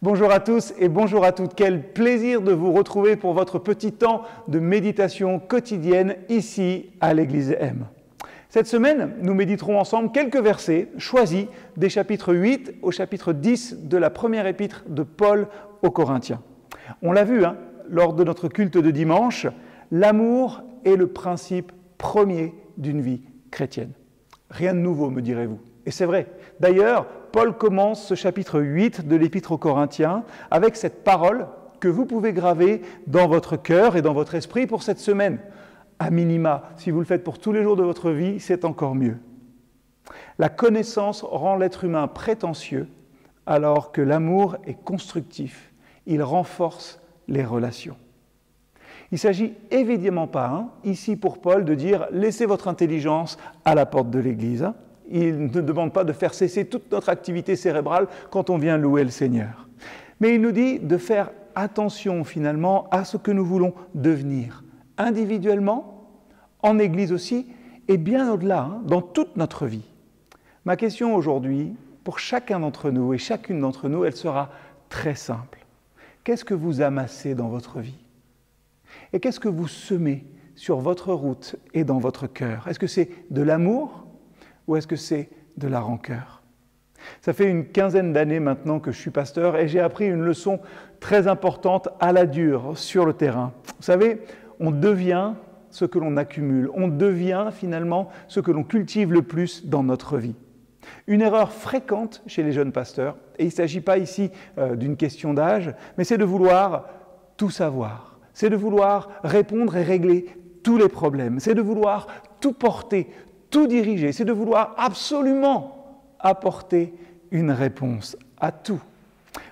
Bonjour à tous et bonjour à toutes. Quel plaisir de vous retrouver pour votre petit temps de méditation quotidienne ici à l'Église M. Cette semaine, nous méditerons ensemble quelques versets choisis des chapitres 8 au chapitre 10 de la première épître de Paul aux Corinthiens. On l'a vu hein, lors de notre culte de dimanche, l'amour est le principe premier d'une vie chrétienne. Rien de nouveau, me direz-vous. Et c'est vrai. D'ailleurs, Paul commence ce chapitre 8 de l'Épître aux Corinthiens avec cette parole que vous pouvez graver dans votre cœur et dans votre esprit pour cette semaine. À minima, si vous le faites pour tous les jours de votre vie, c'est encore mieux. La connaissance rend l'être humain prétentieux alors que l'amour est constructif. Il renforce les relations. Il s'agit évidemment pas, hein, ici pour Paul, de dire laissez votre intelligence à la porte de l'Église. Hein. Il ne demande pas de faire cesser toute notre activité cérébrale quand on vient louer le Seigneur. Mais il nous dit de faire attention finalement à ce que nous voulons devenir, individuellement, en Église aussi, et bien au-delà, hein, dans toute notre vie. Ma question aujourd'hui, pour chacun d'entre nous et chacune d'entre nous, elle sera très simple. Qu'est-ce que vous amassez dans votre vie? Et qu'est-ce que vous semez sur votre route et dans votre cœur? Est-ce que c'est de l'amour? Ou est-ce que c'est de la rancœur? Ça fait une quinzaine d'années maintenant que je suis pasteur et j'ai appris une leçon très importante à la dure sur le terrain. Vous savez, on devient ce que l'on accumule, on devient finalement ce que l'on cultive le plus dans notre vie. Une erreur fréquente chez les jeunes pasteurs, et il ne s'agit pas ici euh, d'une question d'âge, mais c'est de vouloir tout savoir, c'est de vouloir répondre et régler tous les problèmes, c'est de vouloir tout porter, tout diriger, c'est de vouloir absolument apporter une réponse à tout.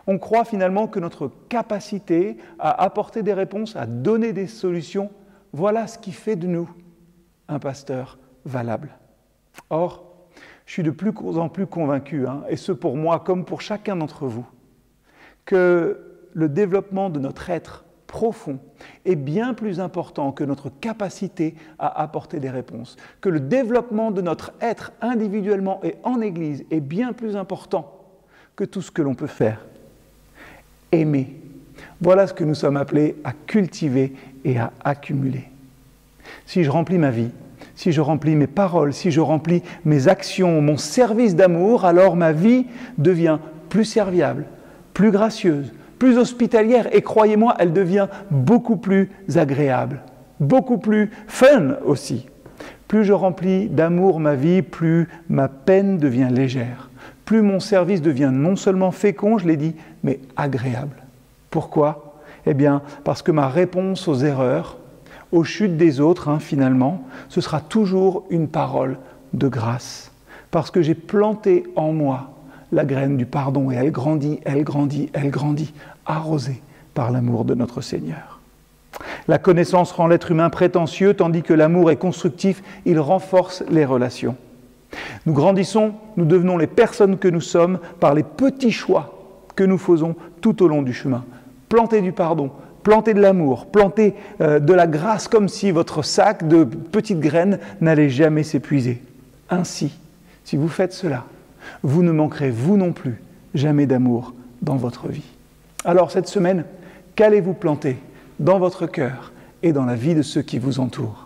On croit finalement que notre capacité à apporter des réponses, à donner des solutions, voilà ce qui fait de nous un pasteur valable. Or, je suis de plus en plus convaincu, hein, et ce pour moi comme pour chacun d'entre vous, que le développement de notre être profond est bien plus important que notre capacité à apporter des réponses, que le développement de notre être individuellement et en Église est bien plus important que tout ce que l'on peut faire. Aimer. Voilà ce que nous sommes appelés à cultiver et à accumuler. Si je remplis ma vie, si je remplis mes paroles, si je remplis mes actions, mon service d'amour, alors ma vie devient plus serviable, plus gracieuse, plus hospitalière et croyez-moi, elle devient beaucoup plus agréable, beaucoup plus fun aussi. Plus je remplis d'amour ma vie, plus ma peine devient légère, plus mon service devient non seulement fécond, je l'ai dit, mais agréable. Pourquoi? Eh bien, parce que ma réponse aux erreurs, aux chutes des autres, hein, finalement, ce sera toujours une parole de grâce. Parce que j'ai planté en moi la graine du pardon et elle grandit, elle grandit, elle grandit, arrosée par l'amour de notre Seigneur. La connaissance rend l'être humain prétentieux, tandis que l'amour est constructif, il renforce les relations. Nous grandissons, nous devenons les personnes que nous sommes par les petits choix que nous faisons tout au long du chemin. Planter du pardon, planter de l'amour, planter euh, de la grâce comme si votre sac de petites graines n'allait jamais s'épuiser. Ainsi, si vous faites cela, vous ne manquerez, vous non plus, jamais d'amour dans votre vie. Alors cette semaine, qu'allez-vous planter dans votre cœur et dans la vie de ceux qui vous entourent?